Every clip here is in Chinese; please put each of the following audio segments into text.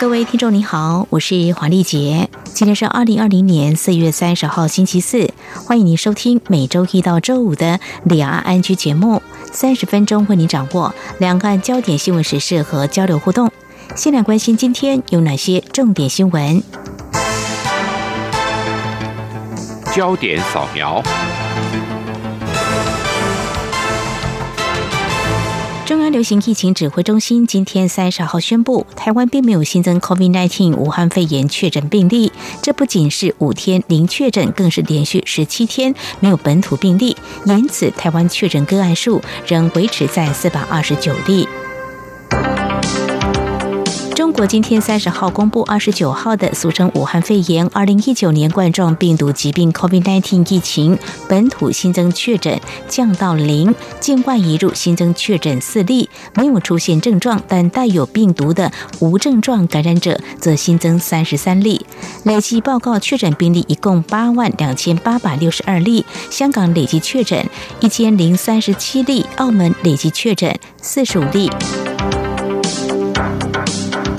各位听众，你好，我是黄丽杰。今天是二零二零年四月三十号，星期四。欢迎您收听每周一到周五的两岸安居节目，三十分钟为您掌握两岸焦点新闻时事和交流互动。先来关心今天有哪些重点新闻？焦点扫描。中央流行疫情指挥中心今天三十号宣布，台湾并没有新增 COVID-19 武汉肺炎确诊病例。这不仅是五天零确诊，更是连续十七天没有本土病例，因此台湾确诊个案数仍维持在四百二十九例。中国今天三十号公布二十九号的俗称武汉肺炎二零一九年冠状病毒疾病 COVID-19 疫情本土新增确诊降到零，境外移入新增确诊四例，没有出现症状但带有病毒的无症状感染者则新增三十三例，累计报告确诊病例一共八万两千八百六十二例，香港累计确诊一千零三十七例，澳门累计确诊四十五例。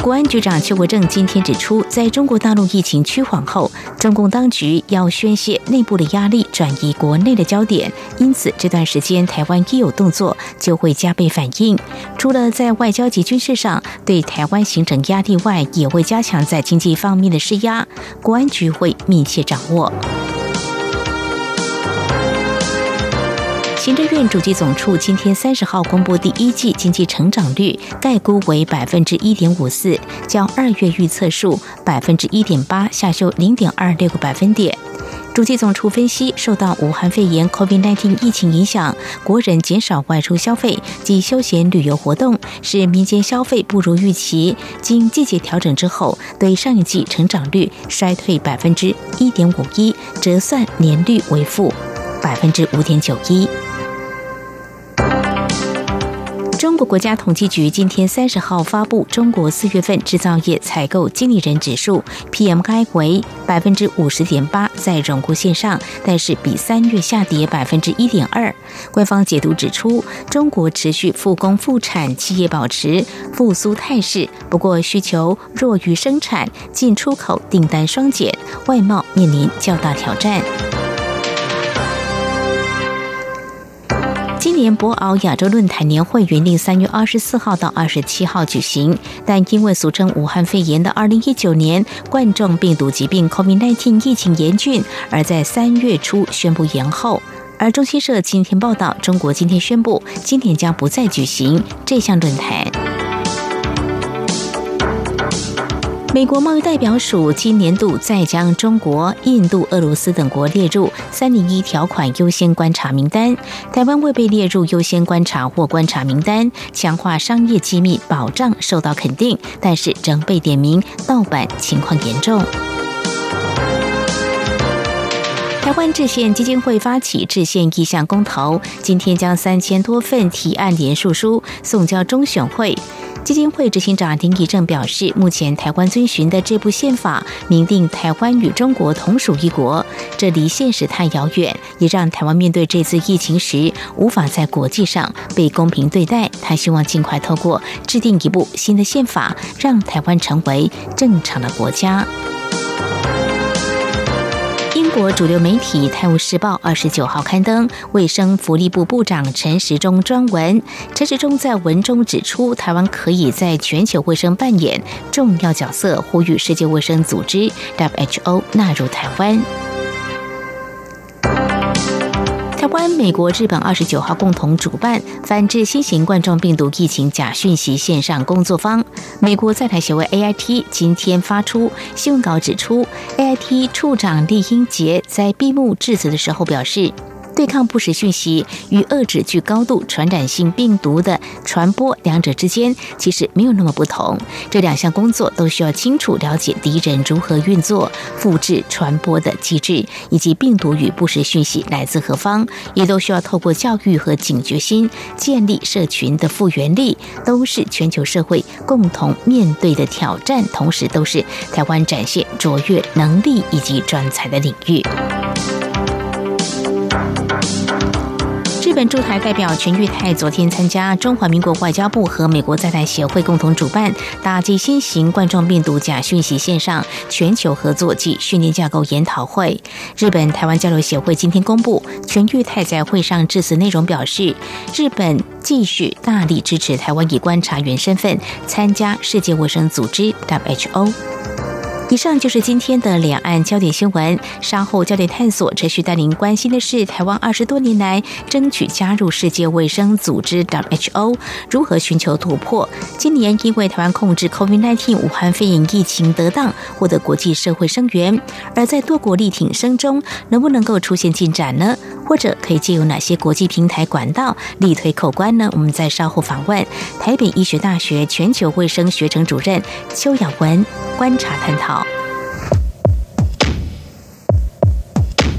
国安局长邱国正今天指出，在中国大陆疫情趋缓后，中共当局要宣泄内部的压力，转移国内的焦点。因此，这段时间台湾一有动作就会加倍反应。除了在外交及军事上对台湾形成压力外，也会加强在经济方面的施压。国安局会密切掌握。行政院主计总处今天三十号公布第一季经济成长率，概估为百分之一点五四，较二月预测数百分之一点八下修零点二六个百分点。主计总处分析，受到武汉肺炎 （COVID-19） 疫情影响，国人减少外出消费及休闲旅游活动，使民间消费不如预期。经季节调整之后，对上一季成长率衰退百分之一点五一，折算年率为负百分之五点九一。国家统计局今天三十号发布中国四月份制造业采购经理人指数 （PMI） 为百分之五十点八，在荣枯线上，但是比三月下跌百分之一点二。官方解读指出，中国持续复工复产，企业保持复苏态势，不过需求弱于生产，进出口订单双减，外贸面临较大挑战。今年博鳌亚洲论坛年会原定三月二十四号到二十七号举行，但因为俗称武汉肺炎的二零一九年冠状病毒疾病 （COVID-19） 疫情严峻，而在三月初宣布延后。而中新社今天报道，中国今天宣布，今年将不再举行这项论坛。美国贸易代表署今年度再将中国、印度、俄罗斯等国列入“三零一”条款优先观察名单，台湾未被列入优先观察或观察名单，强化商业机密保障受到肯定，但是仍被点名盗版情况严重。台湾制宪基金会发起制宪意向公投，今天将三千多份提案联署书送交中选会。基金会执行长丁义正表示，目前台湾遵循的这部宪法明定台湾与中国同属一国，这离现实太遥远，也让台湾面对这次疫情时无法在国际上被公平对待。他希望尽快透过制定一部新的宪法，让台湾成为正常的国家。国主流媒体《泰晤士报》二十九号刊登卫生福利部部长陈时中专文。陈时中在文中指出，台湾可以在全球卫生扮演重要角色，呼吁世界卫生组织 （WHO） 纳入台湾。台湾、美国、日本二十九号共同主办反制新型冠状病毒疫情假讯息线上工作坊。美国在台协会 AIT 今天发出新闻稿指出，AIT 处长厉英杰在闭幕致辞的时候表示。对抗不实讯息与遏制具高度传染性病毒的传播，两者之间其实没有那么不同。这两项工作都需要清楚了解敌人如何运作、复制、传播的机制，以及病毒与不实讯息来自何方，也都需要透过教育和警觉心建立社群的复原力，都是全球社会共同面对的挑战，同时都是台湾展现卓越能力以及专才的领域。日本驻台代表全玉泰昨天参加中华民国外交部和美国在台协会共同主办打击新型冠状病毒假讯息线上全球合作暨训练架构研讨会。日本台湾交流协会今天公布，全玉泰在会上致辞内容表示，日本继续大力支持台湾以观察员身份参加世界卫生组织 （WHO）。以上就是今天的两岸焦点新闻。稍后焦点探索持续带您关心的是，台湾二十多年来争取加入世界卫生组织 （WHO） 如何寻求突破。今年因为台湾控制 COVID-19 武汉肺炎疫情得当，获得国际社会声援。而在多国力挺声中，能不能够出现进展呢？或者可以借由哪些国际平台管道力推口关呢？我们在稍后访问台北医学大学全球卫生学程主任邱雅文，观察探讨。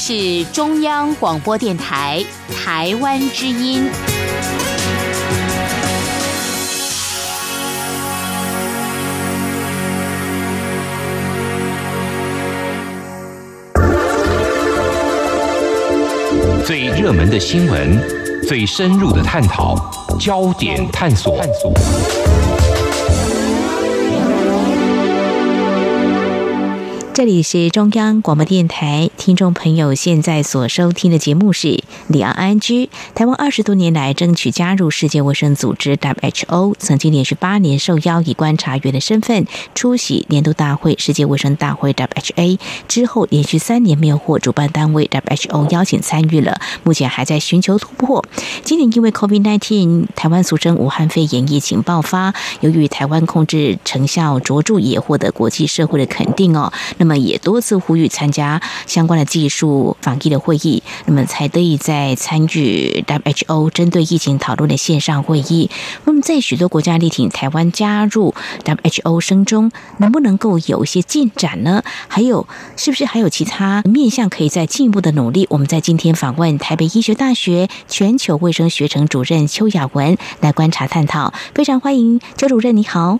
是中央广播电台台湾之音。最热门的新闻，最深入的探讨，焦点探索。这里是中央广播电台，听众朋友现在所收听的节目是里昂安居。台湾二十多年来争取加入世界卫生组织 WHO，曾经连续八年受邀以观察员的身份出席年度大会——世界卫生大会 （WHA）。之后连续三年没有获主办单位 WHO 邀请参与了，目前还在寻求突破。今年因为 COVID-19，台湾俗称武汉肺炎疫情爆发，由于台湾控制成效卓著，也获得国际社会的肯定哦。那么也多次呼吁参加相关的技术防疫的会议，那么才得以在参与 WHO 针对疫情讨论的线上会议。那么在许多国家力挺台湾加入 WHO 声中，能不能够有一些进展呢？还有是不是还有其他面向可以再进一步的努力？我们在今天访问台北医学大学全球卫生学程主任邱雅文来观察探讨，非常欢迎邱主任，你好。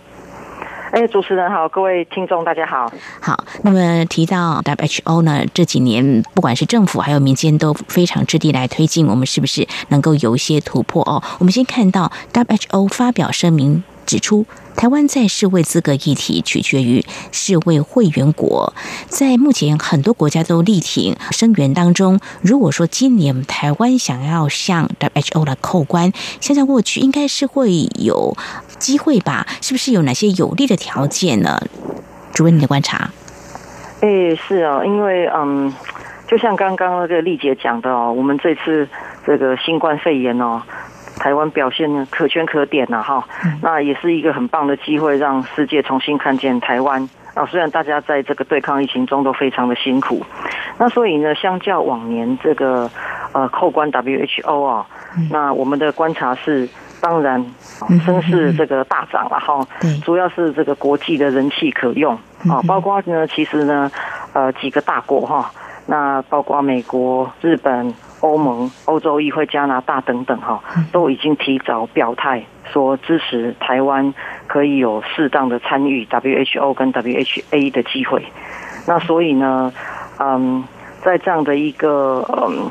哎，主持人好，各位听众大家好。好，那么提到 WHO 呢，这几年不管是政府还有民间都非常致力来推进，我们是不是能够有一些突破哦？我们先看到 WHO 发表声明。指出，台湾在世卫资格议题取决于世卫会员国，在目前很多国家都力挺声援当中。如果说今年台湾想要向 WHO 来扣关，现在过去应该是会有机会吧？是不是有哪些有利的条件呢？主任，你的观察？哎，是啊，因为嗯，就像刚刚那个丽姐讲的哦，我们这次这个新冠肺炎哦。台湾表现呢可圈可点呐，哈，那也是一个很棒的机会，让世界重新看见台湾。啊。虽然大家在这个对抗疫情中都非常的辛苦，那所以呢，相较往年这个呃扣关 WHO 啊，那我们的观察是，当然声势这个大涨了哈。主要是这个国际的人气可用啊，包括呢，其实呢，呃，几个大国哈，那包括美国、日本。欧盟、欧洲议会、加拿大等等，哈，都已经提早表态，说支持台湾可以有适当的参与 WHO 跟 WHA 的机会。那所以呢，嗯，在这样的一个嗯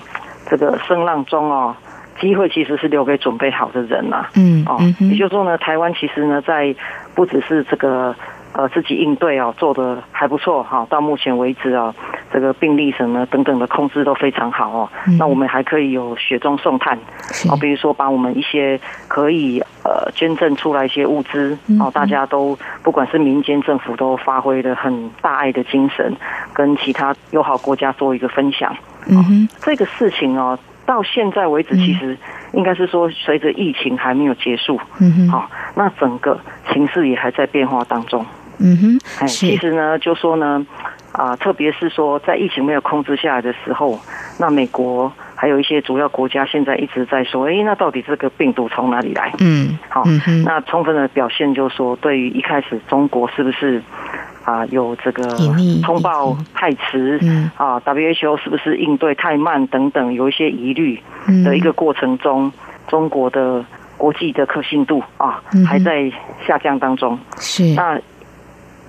这个声浪中哦，机会其实是留给准备好的人呐、嗯哦也就是说呢，台湾其实呢，在不只是这个呃自己应对哦做的还不错哈、到目前为止啊，这个病例什么等等的控制都非常好哦。嗯那我们还可以有雪中送炭是哦，比如说把我们一些可以呃捐赠出来一些物资嗯哦，大家都不管是民间政府都发挥了很大爱的精神，跟其他友好国家做一个分享。嗯哼，这个事情哦，到现在为止，嗯其实应该是说，随着疫情还没有结束，嗯哼，好、那整个形势也还在变化当中。嗯哼，哎，其实呢，就说呢，啊、特别是说在疫情没有控制下来的时候，那美国还有一些主要国家现在一直在说，哎，那到底这个病毒从哪里来？嗯，好、嗯，那充分的表现就是说，对于一开始中国是不是啊、有这个通报太迟，嗯。啊，WHO 是不是应对太慢等等，有一些疑虑嗯的一个过程中，中国的国际的可信度啊嗯还在下降当中。是。那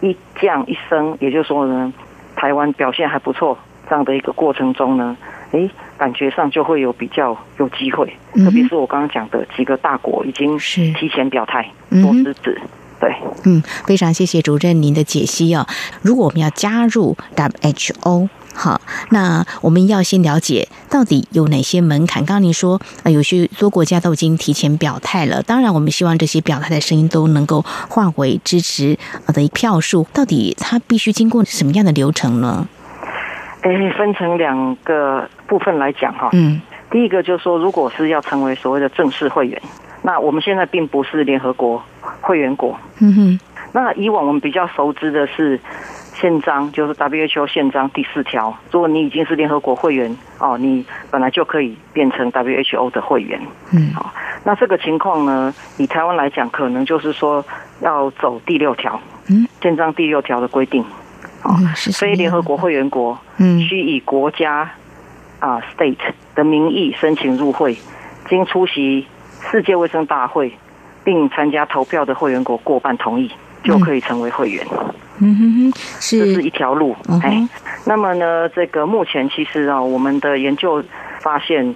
一降一升，也就是说呢，台湾表现还不错，这样的一个过程中呢，诶，感觉上就会有比较有机会，嗯特别是我刚刚讲的几个大国已经是提前表态嗯哼做支持，对。嗯，非常谢谢主任您的解析哦。如果我们要加入 WHO，好，那我们要先了解到底有哪些门槛。刚刚您说，呃，有些多国家都已经提前表态了。当然，我们希望这些表态的声音都能够化为支持呃的票数。到底它必须经过什么样的流程呢？诶，分成两个部分来讲哈。嗯第一个就是说，如果是要成为所谓的正式会员，那我们现在并不是联合国会员国。嗯哼那以往我们比较熟知的是宪章，就是 WHO 宪章第四条，如果你已经是联合国会员哦，你本来就可以变成 WHO 的会员。嗯。好，那这个情况呢，以台湾来讲，可能就是说要走第六条，嗯，宪章第六条的规定，嗯，是什么样非联合国会员国嗯。需以国家啊 state 的名义申请入会，经出席世界卫生大会并参加投票的会员国过半同意，就可以成为会员。嗯哼哼，这是是一条路嗯。哎，那么呢，这个目前其实啊，我们的研究发现，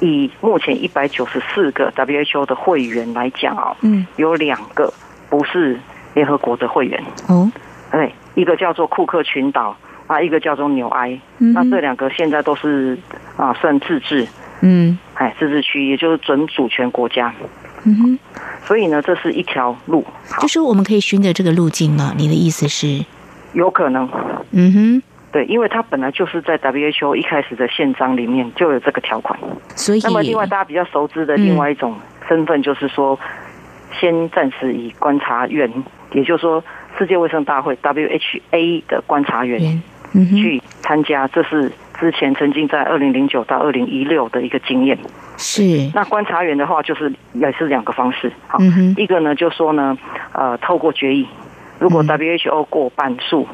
以目前一百九十四个 WHO 的会员来讲啊，嗯。有两个不是联合国的会员，哦。对，一个叫做库克群岛啊，一个叫做纽埃。嗯那这两个现在都是啊算自治，嗯。哎，自治区，也就是准主权国家。嗯哼，所以呢，这是一条路，就是我们可以循着这个路径吗？你的意思是？有可能。嗯哼。对，因为它本来就是在 WHO 一开始的宪章里面就有这个条款。所以，那么，另外大家比较熟知的嗯另外一种身份，就是说，先暂时以观察员，也就是说，世界卫生大会 WHA 的观察员，去参加，这是之前曾经在二零零九到二零一六的一个经验。是，那观察员的话，就是也是两个方式，好，嗯哼，一个呢就说呢，呃，透过决议，如果嗯 WHO 过半数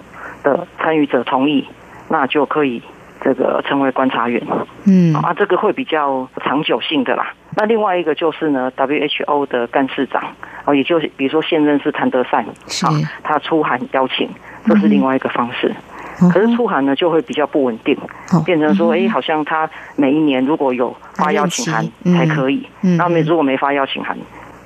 的参与者同意，那就可以这个成为观察员。嗯啊，这个会比较长久性的啦。那另外一个就是呢，WHO 的干事长哦，也就是比如说现任是谭德赛，是啊，他出函邀请，这是另外一个方式。哦可是出函呢就会比较不稳定，哦变成说，嗯哎，好像他每一年如果有发邀请函嗯才可以，嗯那没如果没发邀请函，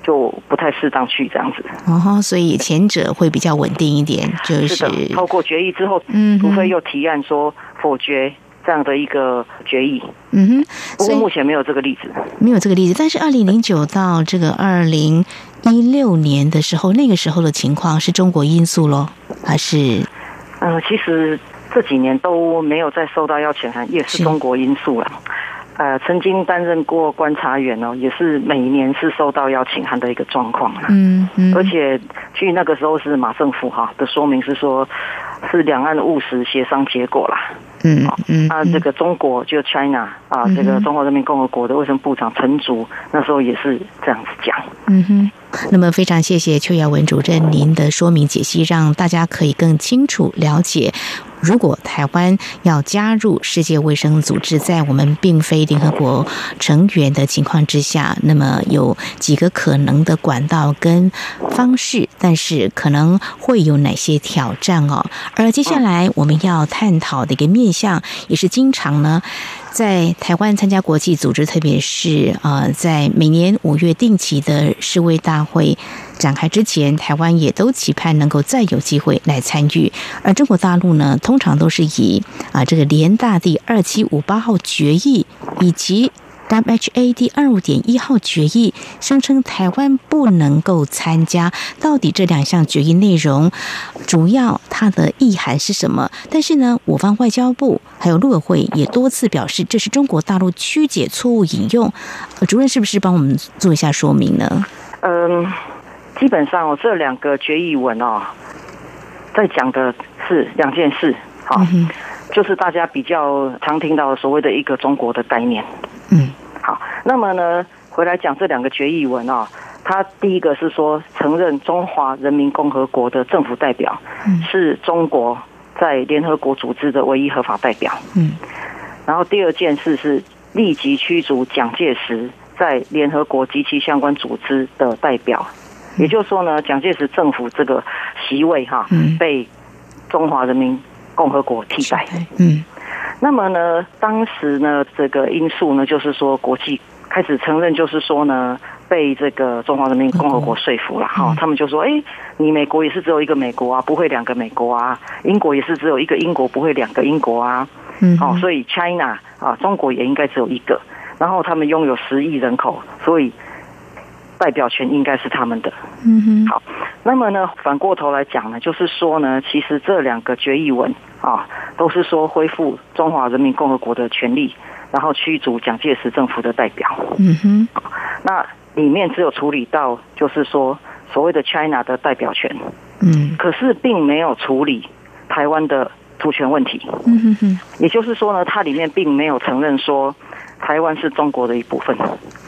就不太适当去这样子。哦，所以前者会比较稳定一点，就是透过决议之后，嗯哼除非又提案说否决这样的一个决议，嗯哼，不过目前没有这个例子。没有这个例子。但是二零零九到这个二零一六年的时候，那个时候的情况是中国因素咯，还是呃，其实这几年都没有再收到邀请函，也是是中国因素了。呃，曾经担任过观察员哦，也是每年是收到邀请函的一个状况啦。嗯嗯，而且据那个时候是马政府哈的说明是说，是两岸务实协商结果啦。嗯嗯啊，这个中国就 China 啊，这个中华人民共和国的卫生部长陈竺那时候也是这样子讲。嗯哼。那么非常谢谢邱耀文主任您的说明解析，让大家可以更清楚了解如果台湾要加入世界卫生组织，在我们并非联合国成员的情况之下，那么有几个可能的管道跟方式，但是可能会有哪些挑战哦？而接下来我们要探讨的一个面向，也是经常呢。在台湾参加国际组织，特别是呃，在每年五月定期的世卫大会展开之前，台湾也都期盼能够再有机会来参与。而中国大陆呢，通常都是以啊这个联大第二七五八号决议以及。WHA 第二五点一号决议声称台湾不能够参加，到底这两项决议内容主要它的意涵是什么？但是呢，我方外交部还有陆委会也多次表示，这是中国大陆曲解错误引用。主任是不是帮我们做一下说明呢？嗯，基本上这两个决议文哦，在讲的是两件事，好，就是大家比较常听到所谓的一个中国的概念，嗯。好，那么呢，回来讲这两个决议文啊，它第一个是说承认中华人民共和国的政府代表是中国在联合国组织的唯一合法代表。嗯，然后第二件事是立即驱逐蒋介石在联合国及其相关组织的代表，也就是说呢，蒋介石政府这个席位哈被中华人民共和国替代。嗯。那么呢，当时呢，这个因素呢，就是说国际开始承认，就是说呢，被这个中华人民共和国说服了哈。他们就说，哎，你美国也是只有一个美国啊，不会两个美国啊；英国也是只有一个英国，不会两个英国啊。嗯，哦，所以 China 啊，中国也应该只有一个。然后他们拥有十亿人口，所以代表权应该是他们的。嗯哼，好。那么呢，反过头来讲呢，就是说呢，其实这两个决议文。啊，都是说恢复中华人民共和国的权利，然后驱逐蒋介石政府的代表。嗯哼，那里面只有处理到，就是说所谓的 China 的代表权。嗯，可是并没有处理台湾的主权问题。嗯哼哼，也就是说呢，它里面并没有承认说台湾是中国的一部分。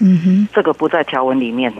嗯哼，这个不在条文里面。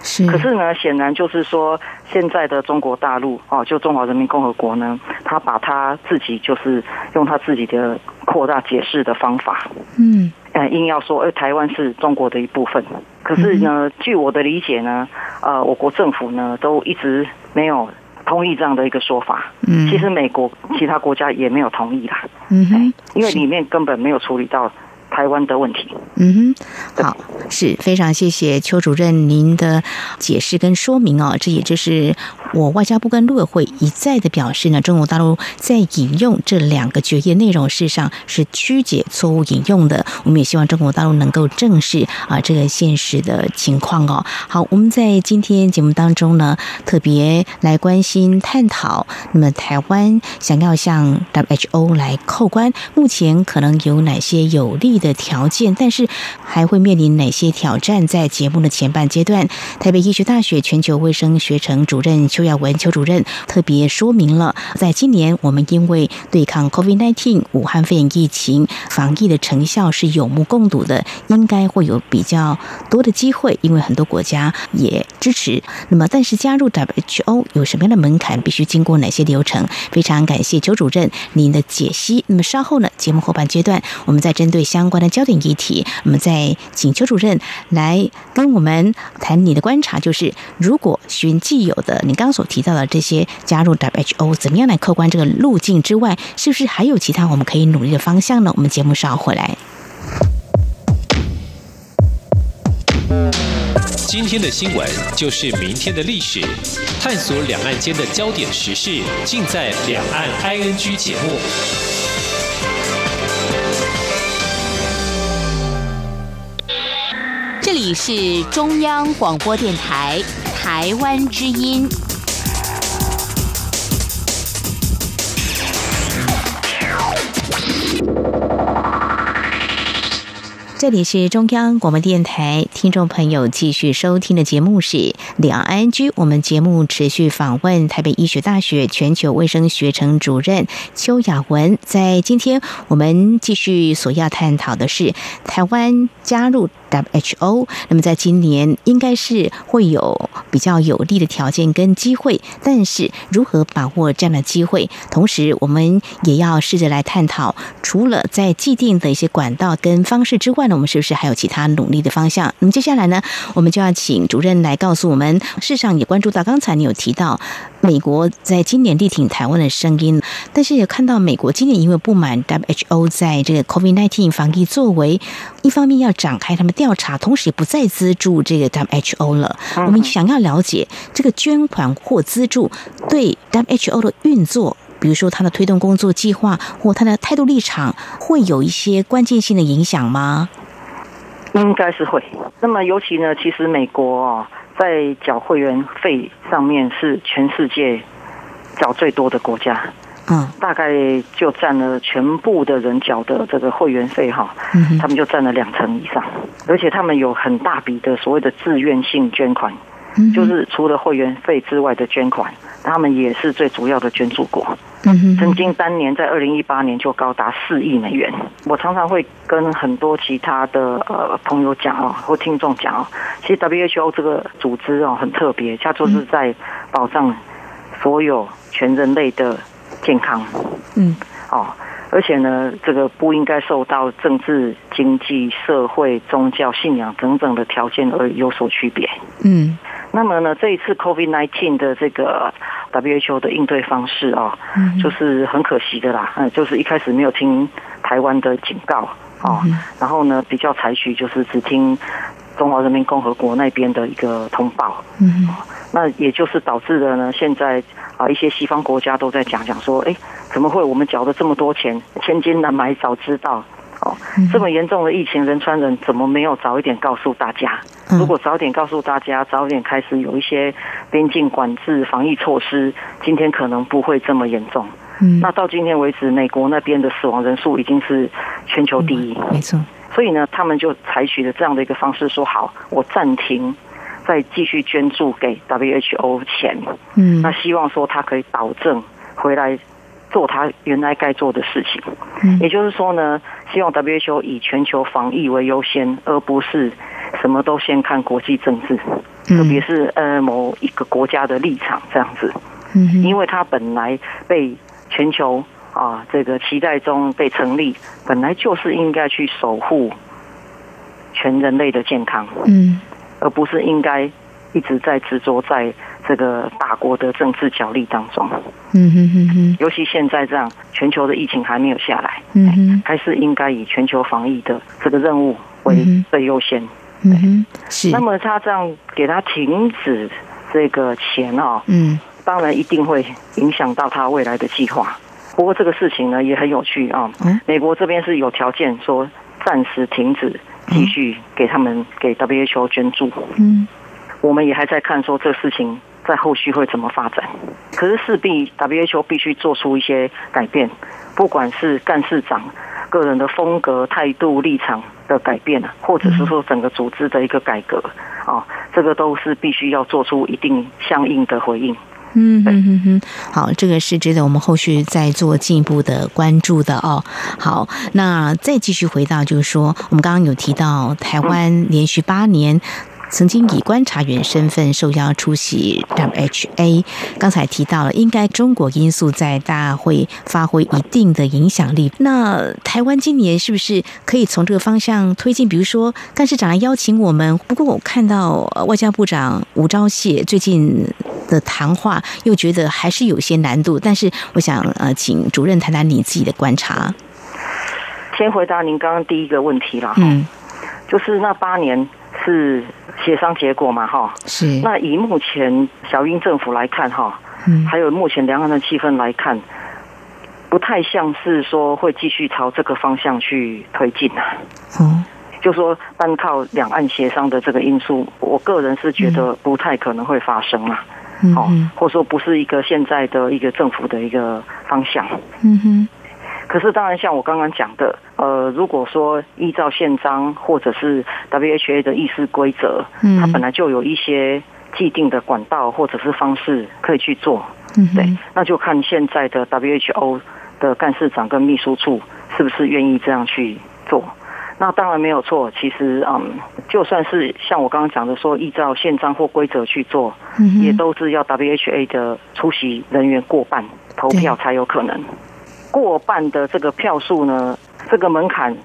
是，可是呢，显然就是说，现在的中国大陆哦，就中华人民共和国呢，他把他自己就是用他自己的扩大解释的方法，嗯，呃，硬要说，哎，台湾是中国的一部分。可是呢，据我的理解呢，呃，我国政府呢都一直没有同意这样的一个说法。嗯，其实美国其他国家也没有同意啦。嗯哼，因为里面根本没有处理到。台湾的问题，嗯哼，好，是非常谢谢邱主任您的解释跟说明哦。这也就是我外交部跟陆委会一再的表示呢，中国大陆在引用这两个决议内容，事实上是曲解错误引用的。我们也希望中国大陆能够正视啊这个现实的情况哦。好，我们在今天节目当中呢，特别来关心探讨，那么台湾想要向 WHO 来扣关，目前可能有哪些有利？的条件，但是还会面临哪些挑战？在节目的前半阶段，台北医学大学全球卫生学程主任邱耀文邱主任特别说明了，在今年我们因为对抗 COVID-19 武汉肺炎疫情防疫的成效是有目共睹的，应该会有比较多的机会，因为很多国家也支持。那么，但是加入 WHO 有什么样的门槛？必须经过哪些流程？非常感谢邱主任您的解析。那么稍后呢，节目后半阶段，我们再针对相关的焦点议题，我们再请邱主任来跟我们谈你的观察，就是如果寻既有的你刚刚所提到的这些加入 WHO，怎么样来客观这个路径之外，是不是还有其他我们可以努力的方向呢？我们节目稍后回来。今天的新闻就是明天的历史，探索两岸间的焦点时事，尽在《两岸 ING》节目。这里是中央广播电台台湾之音。这里是中央广播电台，听众朋友继续收听的节目是两岸居。我们节目持续访问台北医学大学全球卫生学程主任邱雅文。在今天，我们继续所要探讨的是台湾加入 WHO。那么在今年应该是会有比较有利的条件跟机会，但是如何把握这样的机会，同时我们也要试着来探讨，除了在既定的一些管道跟方式之外呢，我们是不是还有其他努力的方向？那么接下来呢，我们就要请主任来告诉我们。事实上也关注到，刚才你有提到美国在今年力挺台湾的声音，但是也看到美国今年因为不满 WHO 在这个 COVID-19 防疫作为，一方面要展开他们调查，同时也不再资助这个 WHO 了。我们想要了解这个捐款或资助对 WHO 的运作，比如说它的推动工作计划或他的态度立场，会有一些关键性的影响吗？应该是会。那么尤其呢，其实美国哦。在缴会员费上面是全世界缴最多的国家，嗯，大概就占了全部的人缴的这个会员费哈，嗯，他们就占了两成以上，而且他们有很大笔的所谓的自愿性捐款，嗯，就是除了会员费之外的捐款，他们也是最主要的捐助国。曾经当年在二零一八年就高达四亿美元。我常常会跟很多其他的呃朋友讲哦，或听众讲哦，其实 WHO 这个组织哦很特别，它就是在保障所有全人类的健康。嗯，哦，而且呢，这个不应该受到政治、经济、社会、宗教、信仰等等的条件而有所区别。嗯，那么呢，这一次 COVID-19 的这个。WHO 的应对方式啊，就是很可惜的啦，嗯，就是一开始没有听台湾的警告啊，然后呢，比较采取就是只听中华人民共和国那边的一个通报，嗯，那也就是导致了呢，现在啊，一些西方国家都在讲讲说，哎，怎么会我们缴了这么多钱，千金难买早知道。哦，这么严重的疫情，仁川人，怎么没有早一点告诉大家？如果早点告诉大家，早点开始有一些边境管制、防疫措施，今天可能不会这么严重。嗯，那到今天为止，美国那边的死亡人数已经是全球第一，没错。所以呢，他们就采取了这样的一个方式，说好，我暂停，再继续捐助给 WHO 钱。嗯，那希望说他可以保证回来。做他原来该做的事情，嗯也就是说呢，希望 WHO 以全球防疫为优先，而不是什么都先看国际政治，特别是呃某一个国家的立场这样子。嗯，因为他本来被全球啊这个期待中被成立，本来就是应该去守护全人类的健康，嗯，而不是应该一直在执着在。这个大国的政治角力当中，嗯哼哼哼，尤其现在这样，全球的疫情还没有下来，嗯哼，还是应该以全球防疫的这个任务为最优先，嗯哼，是。那么他这样给他停止这个钱哦，嗯，当然一定会影响到他未来的计划。不过这个事情呢也很有趣啊，美国这边是有条件说暂时停止继续给他们给 WHO 捐助，嗯，我们也还在看说这事情。在后续会怎么发展？可是势必 WHO 必须做出一些改变，不管是干事长个人的风格、态度、立场的改变或者是说整个组织的一个改革啊，这个都是必须要做出一定相应的回应。嗯嗯嗯嗯，好，这个是值得我们后续再做进一步的关注的哦。好，那再继续回到就是说，我们刚刚有提到台湾连续八年。曾经以观察员身份受邀出席 WHA，刚才提到了，应该中国因素在大会发挥一定的影响力。那台湾今年是不是可以从这个方向推进？比如说干事长来邀请我们。不过我看到外交部长吴钊燮最近的谈话，又觉得还是有些难度。但是我想呃，请主任谈谈你自己的观察。先回答您刚刚第一个问题了，嗯，就是那八年是。协商结果嘛，哈，是。那以目前小英政府来看，哈，嗯，还有目前两岸的气氛来看，不太像是说会继续朝这个方向去推进啊。哦，就说单靠两岸协商的这个因素，我个人是觉得不太可能会发生啊。哦，或者说不是一个现在的一个政府的一个方向。嗯哼。可是，当然，像我刚刚讲的，呃，如果说依照宪章或者是 WHA 的议事规则，嗯，它本来就有一些既定的管道或者是方式可以去做，嗯，对，那就看现在的 WHO 的干事长跟秘书处是不是愿意这样去做。那当然没有错。其实，嗯，就算是像我刚刚讲的说，依照宪章或规则去做，也都是要 WHA 的出席人员过半投票才有可能。过半的这个票数呢，这个门槛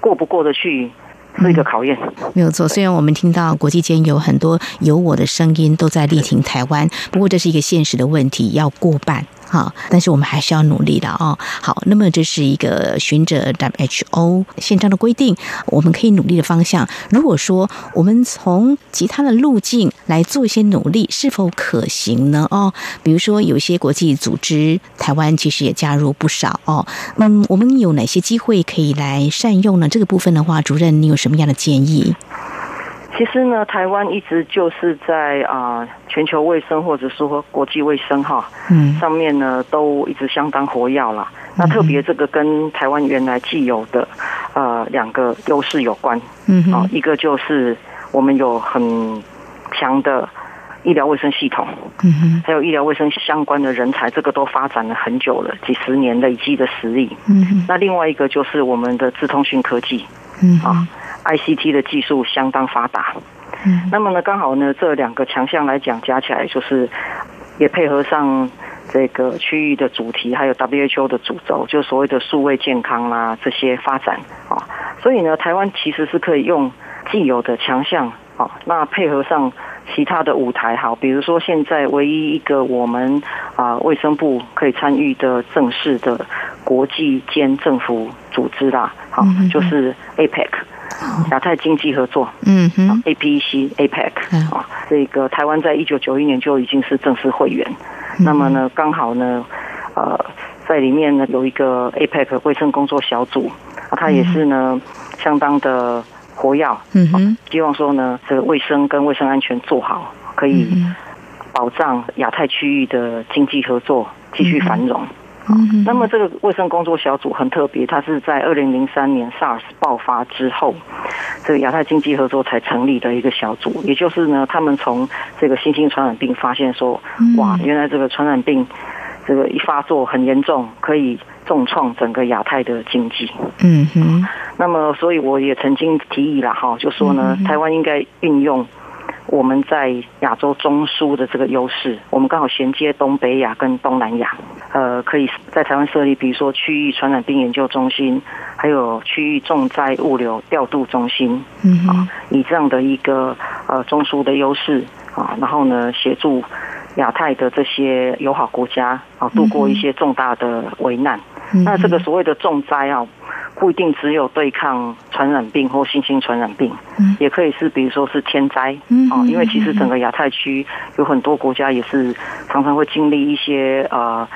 过不过得去？是一个考验，没有错。虽然我们听到国际间有很多有我的声音都在力挺台湾，不过这是一个现实的问题，要过半。好，但是我们还是要努力的哦。好，那么这是一个循着 WHO 宪章的规定，我们可以努力的方向。如果说我们从其他的路径来做一些努力，是否可行呢？哦，比如说有些国际组织，台湾其实也加入不少哦。嗯，我们有哪些机会可以来善用呢？这个部分的话，主任你有什么样的建议？其实呢，台湾一直就是在啊全球卫生或者说国际卫生哈，嗯，上面呢都一直相当活跃啦。那特别这个跟台湾原来既有的呃两个优势有关，嗯，啊，一个就是我们有很强的医疗卫生系统，嗯哼，还有医疗卫生相关的人才，这个都发展了很久了，几十年累积的实力，嗯哼。那另外一个就是我们的资通讯科技，嗯啊。ICT 的技术相当发达，嗯，那么呢，刚好呢，这两个强项来讲，加起来就是也配合上这个区域的主题，还有 WHO 的主轴，就所谓的数位健康啦这些发展啊，所以呢，台湾其实是可以用既有的强项啊，那配合上其他的舞台，好，比如说现在唯一一个我们啊卫生部可以参与的正式的国际间政府组织啦，好，就是 APEC。亚太经济合作，嗯哼，APEC、APEC 啊，这个台湾在一九九一年就已经是正式会员。那么呢，刚好呢，呃，在里面呢有一个 APEC 卫生工作小组，啊，它也是呢相当的活药。嗯哼，希望说呢，这个卫生跟卫生安全做好，可以保障亚太区域的经济合作继续繁荣。嗯那么这个卫生工作小组很特别，它是在二零零三年 SARS 爆发之后，这个亚太经济合作才成立的一个小组。也就是呢，他们从这个新兴传染病发现说，哇，原来这个传染病这个一发作很严重，可以重创整个亚太的经济。嗯哼。那么，所以我也曾经提议了哈，就说呢，台湾应该运用。我们在亚洲中枢的这个优势，我们刚好衔接东北亚跟东南亚，呃，可以在台湾设立，比如说区域传染病研究中心，还有区域重灾物流调度中心，嗯，啊，以这样的一个呃中枢的优势啊，然后呢，协助亚太的这些友好国家啊度过一些重大的危难。那这个所谓的重灾啊。不一定只有对抗传染病或新型传染病，也可以是比如说是天灾啊，因为其实整个亚太区有很多国家也是常常会经历一些呃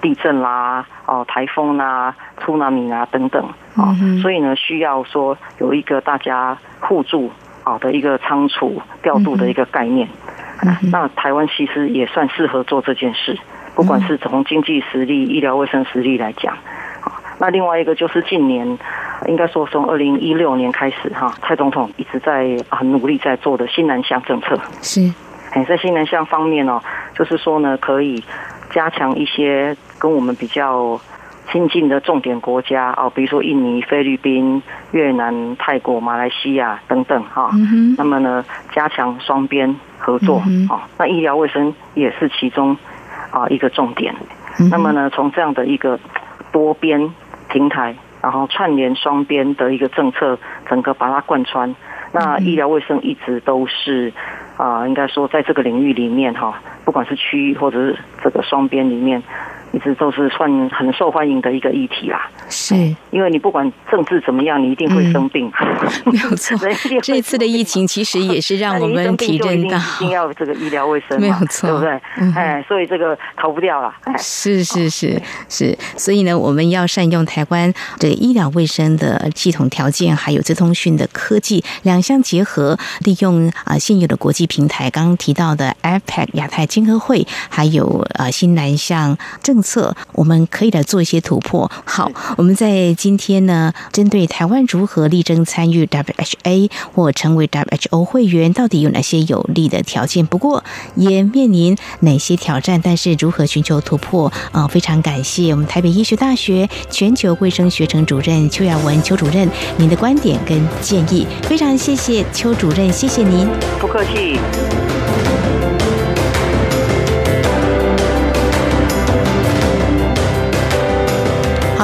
地震啦、哦台风啦、出纳米啊等等啊，所以呢需要说有一个大家互助啊的一个仓储调度的一个概念。那台湾其实也算适合做这件事，不管是从经济实力、医疗卫生实力来讲。那另外一个就是近年，应该说从二零一六年开始哈，蔡总统一直在很努力在做的新南向政策是，哎，在新南向方面哦，就是说呢，可以加强一些跟我们比较亲近的重点国家哦，比如说印尼、菲律宾、越南、泰国、马来西亚等等哈。那么呢，加强双边合作啊，那医疗卫生也是其中啊一个重点。那么呢，从这样的一个多边。平台，然后串联双边的一个政策，整个把它贯穿。那医疗卫生一直都是啊，应该说在这个领域里面哈，不管是区域或者是这个双边里面。一直都是算很受欢迎的一个议题啦，是，因为你不管政治怎么样，你一定会生病，没有错。这次的疫情其实也是让我们体认到，一定要这个医疗卫生，没有错，对不对？哎，所以这个逃不掉了。是是是是，所以呢，我们要善用台湾的医疗卫生的系统条件，还有资通讯的科技两相结合，利用啊现有的国际平台，刚刚提到的 APEC 亚太经合会，还有啊新南向政。策我们可以来做一些突破。好，我们。在今天呢，针对台湾如何力争参与 WHA 或成为 WHO 会员，到底有哪些有利的条件？不过也面临哪些挑战？但是如何寻求突破？啊，非常感谢我们台北医学大学全球卫生学程主任邱雅文邱主任您的观点跟建议，非常谢谢邱主任，谢谢您，不客气。